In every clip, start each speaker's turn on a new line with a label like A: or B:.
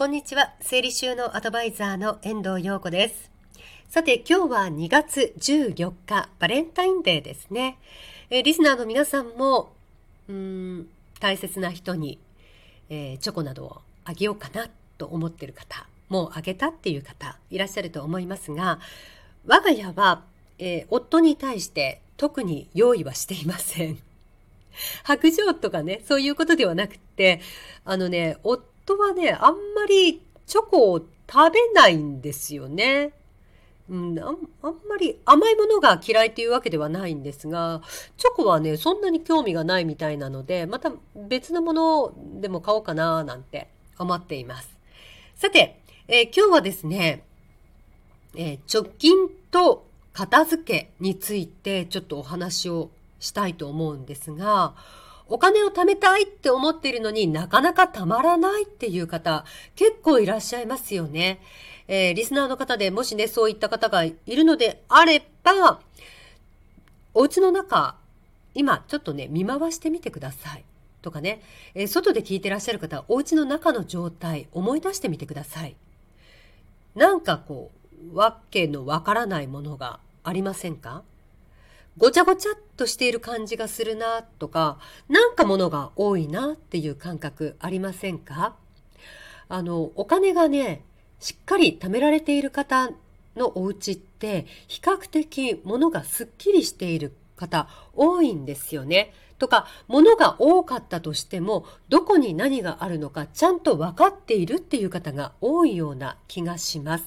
A: こんにちは。整理収納アドバイザーの遠藤陽子です。さて、今日は2月14日、バレンタインデーですね。えーリスナーの皆さんも、うん、大切な人に、えーチョコなどをあげようかなと思っている方、もうあげたっていう方、いらっしゃると思いますが、我が家は、えー夫に対して特に用意はしていません。白状とかね、そういうことではなくて、あのね、夫はね、あんまりチョコを食べないんですよね。うん、あんあんまり甘いものが嫌いというわけではないんですが、チョコはね、そんなに興味がないみたいなので、また別のものでも買おうかななんて思っています。さて、えー今日はですね、えー貯金と片付けについてちょっとお話をしたいと思うんですが、お金を貯めたいって思っているのになかなか貯まらないっていう方結構いらっしゃいますよね。えーリスナーの方でもしね、そういった方がいるのであれば、お家の中、今ちょっとね、見回してみてください。とかね、えー外で聞いてらっしゃる方はお家の中の状態思い出してみてください。なんかこう、わけのわからないものがありませんか？ごちゃごちゃっとしている感じがするなとか、なんかものが多いなっていう感覚ありませんか？あの、お金がね、しっかり貯められている方のお家って、比較的物がすっきりしている方多いんですよね。とか、物が多かったとしても、どこに何があるのかちゃんと分かっているっていう方が多いような気がします。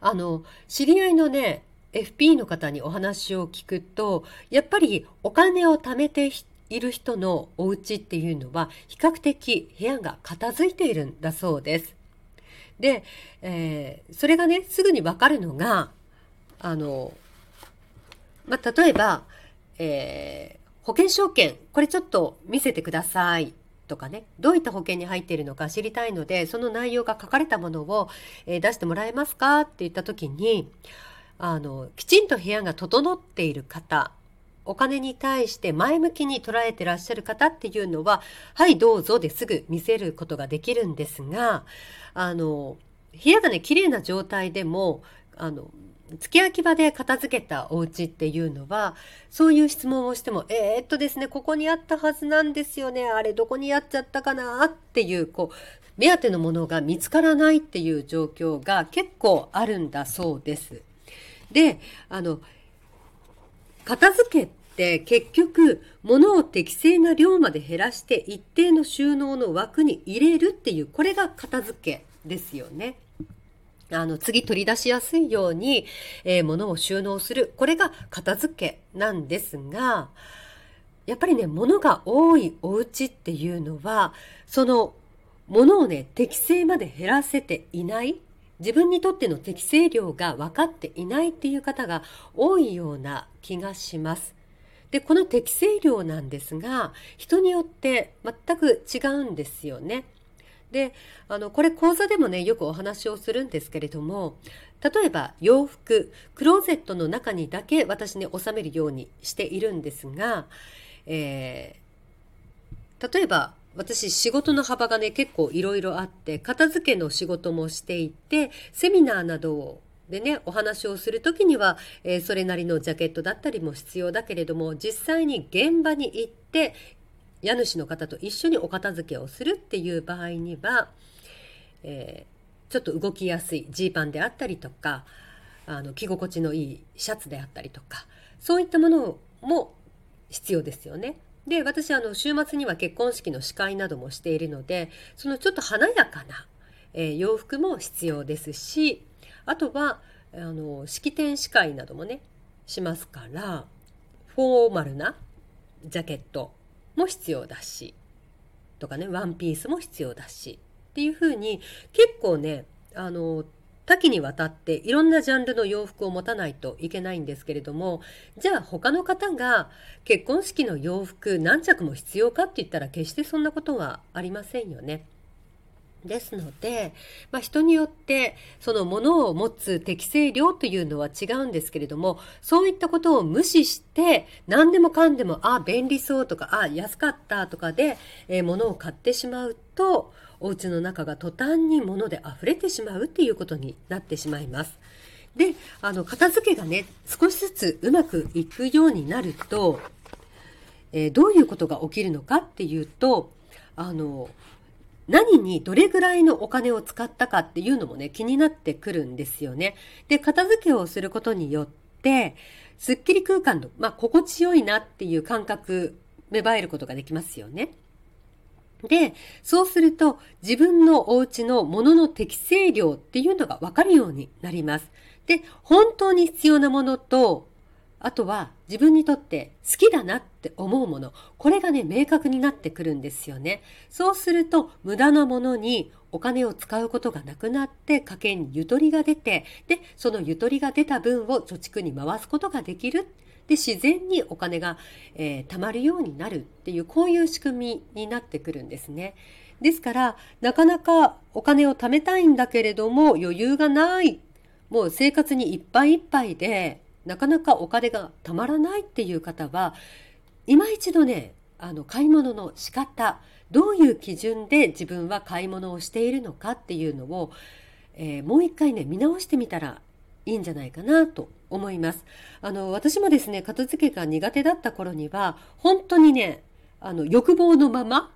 A: あの、知り合いのね、FP の方にお話を聞くと、やっぱりお金を貯めている人のお家っていうのは、比較的部屋が片付いているんだそうです。で、えーそれがね、すぐにわかるのが、あの、まあ、例えば、えー保険証券、これちょっと見せてください。とかね、どういった保険に入っているのか知りたいので、その内容が書かれたものを、え出してもらえますかって言った時に、あの、きちんと部屋が整っている方、お金に対して前向きに捉えてらっしゃる方っていうのは、はい、どうぞですぐ見せることができるんですが、あの、部屋がね、綺麗な状態でも、あの、付け焼き場で片付けたお家っていうのは、そういう質問をしても、えー、っとですね、ここにあったはずなんですよね。あれどこにやっちゃったかなっていう、こう、目当てのものが見つからないっていう状況が結構あるんだそうです。で、あの、片付けって結局物を適正な量まで減らして一定の収納の枠に入れるっていうこれが片付けですよね。あの次取り出しやすいように、えー物を収納するこれが片付けなんですがやっぱりね物が多いお家っていうのはその物をね適正まで減らせていない自分にとっての適正量が分かっていないっていう方が多いような気がします。で、この適正量なんですが、人によって全く違うんですよね。で、あの、これ講座でもね、よくお話をするんですけれども、例えば洋服、クローゼットの中にだけ私ね、収めるようにしているんですが、えー例えば私仕事の幅がね結構いろいろあって片付けの仕事もしていてセミナーなどをでねお話をする時には、えーそれなりのジャケットだったりも必要だけれども実際に現場に行って家主の方と一緒にお片付けをするっていう場合には、えーちょっと動きやすいジーパンであったりとかあの着心地のいいシャツであったりとかそういったものも必要ですよね。で私あの週末には結婚式の司会などもしているのでそのちょっと華やかな、えー洋服も必要ですしあとはあの式典司会などもねしますからフォーマルなジャケットも必要だしとかねワンピースも必要だしっていう風に結構ねあの多岐にわたっていろんなジャンルの洋服を持たないといけないんですけれどもじゃあ他の方が結婚式の洋服何着も必要かって言ったら決してそんなことはありませんよね。ですので、まあ、人によってその物を持つ適正量というのは違うんですけれどもそういったことを無視して何でもかんでもあ便利そうとかあ安かったとかで、えー、物を買ってしまうとお家の中が途端に物で溢れてしまうっていうことになってしまいます。であの片付けがね少しずつうまくいくようになると、えー、どういうことが起きるのかっていうとあの何にどれぐらいのお金を使ったかっていうのもね、気になってくるんですよね。で、片付けをすることによって、すっきり空間の、まあ、心地よいなっていう感覚、芽生えることができますよね。で、そうすると自分のお家のものの適正量っていうのがわかるようになります。で、本当に必要なものとあとは自分にとって好きだなって思うもの、これがね、明確になってくるんですよね。そうすると、無駄なものにお金を使うことがなくなって、家計にゆとりが出て、で、そのゆとりが出た分を貯蓄に回すことができる。で、自然にお金が、えー、貯まるようになるっていう、こういう仕組みになってくるんですね。ですから、なかなかお金を貯めたいんだけれども、余裕がない。もう生活にいっぱいいっぱいで、なかなかお金がたまらないっていう方は今一度ねあの買い物の仕方どういう基準で自分は買い物をしているのかっていうのを、えー、もう一回ね見直してみたらいいんじゃないかなと思います。あの私もですね片付けが苦手だった頃には本当にねあの欲望のまま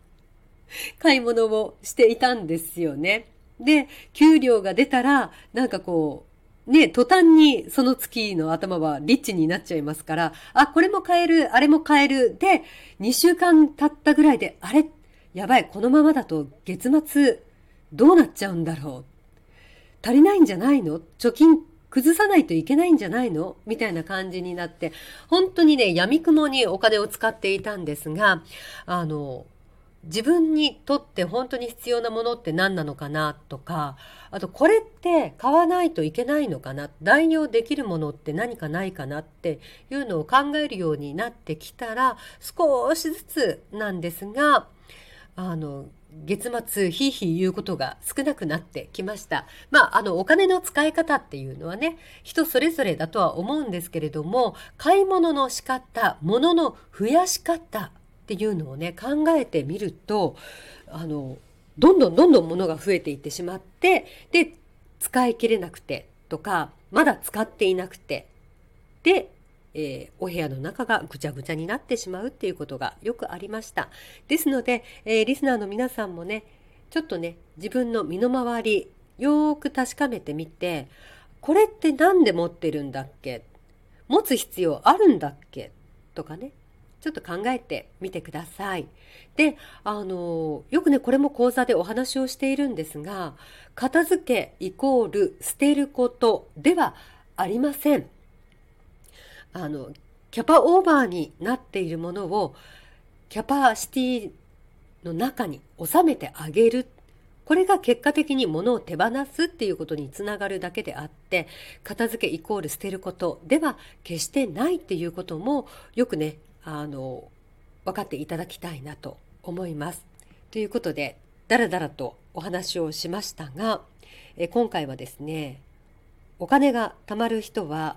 A: 買い物をしていたんですよね。で給料が出たらなんかこうね、途端にその月の頭はリッチになっちゃいますから、あ、これも買える、あれも買える。で、2週間経ったぐらいで、あれ？やばい、このままだと月末どうなっちゃうんだろう。足りないんじゃないの？貯金崩さないといけないんじゃないの？みたいな感じになって、本当にね、闇雲にお金を使っていたんですが、あの、自分にとって本当に必要なものって何なのかなとかあとこれって買わないといけないのかな代用できるものって何かないかなっていうのを考えるようになってきたら少しずつなんですがあの月末ひいひい言うことが少なくなってきました。まあ、あの、お金の使い方っていうのはね、人それぞれだとは思うんですけれども、買い物の仕方、物の増やし方っていうのをね考えてみるとあのどんどんどんどん物が増えていってしまってで使い切れなくてとかまだ使っていなくてで、えー、お部屋の中がぐちゃぐちゃになってしまうっていうことがよくありました。ですので、えー、リスナーの皆さんもねちょっとね自分の身の回りよーく確かめてみてこれって何で持ってるんだっけ？持つ必要あるんだっけ？とかねちょっと考えてみてください。で、あの、よくね、これも講座でお話をしているんですが、片付けイコール捨てることではありません。あの、キャパオーバーになっているものをキャパシティの中に収めてあげる。これが結果的に物を手放すっていうことにつながるだけであって片付けイコール捨てることでは決してないっていうこともよくねあの分かっていただきたいなと思います。ということでだらだらとお話をしましたがえ今回はですねお金が貯まる人は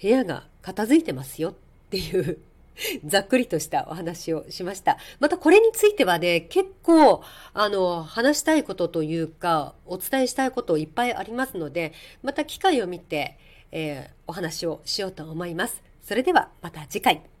A: 部屋が片付いてますよっていう ざっくりとしたお話をしました。またこれについてはね、結構、あの、話したいことというか、お伝えしたいこといっぱいありますので、また機会を見て、えー、お話をしようと思います。それではまた次回。